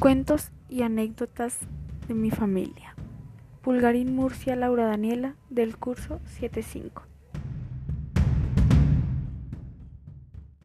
Cuentos y anécdotas de mi familia. Pulgarín Murcia Laura Daniela del curso 75.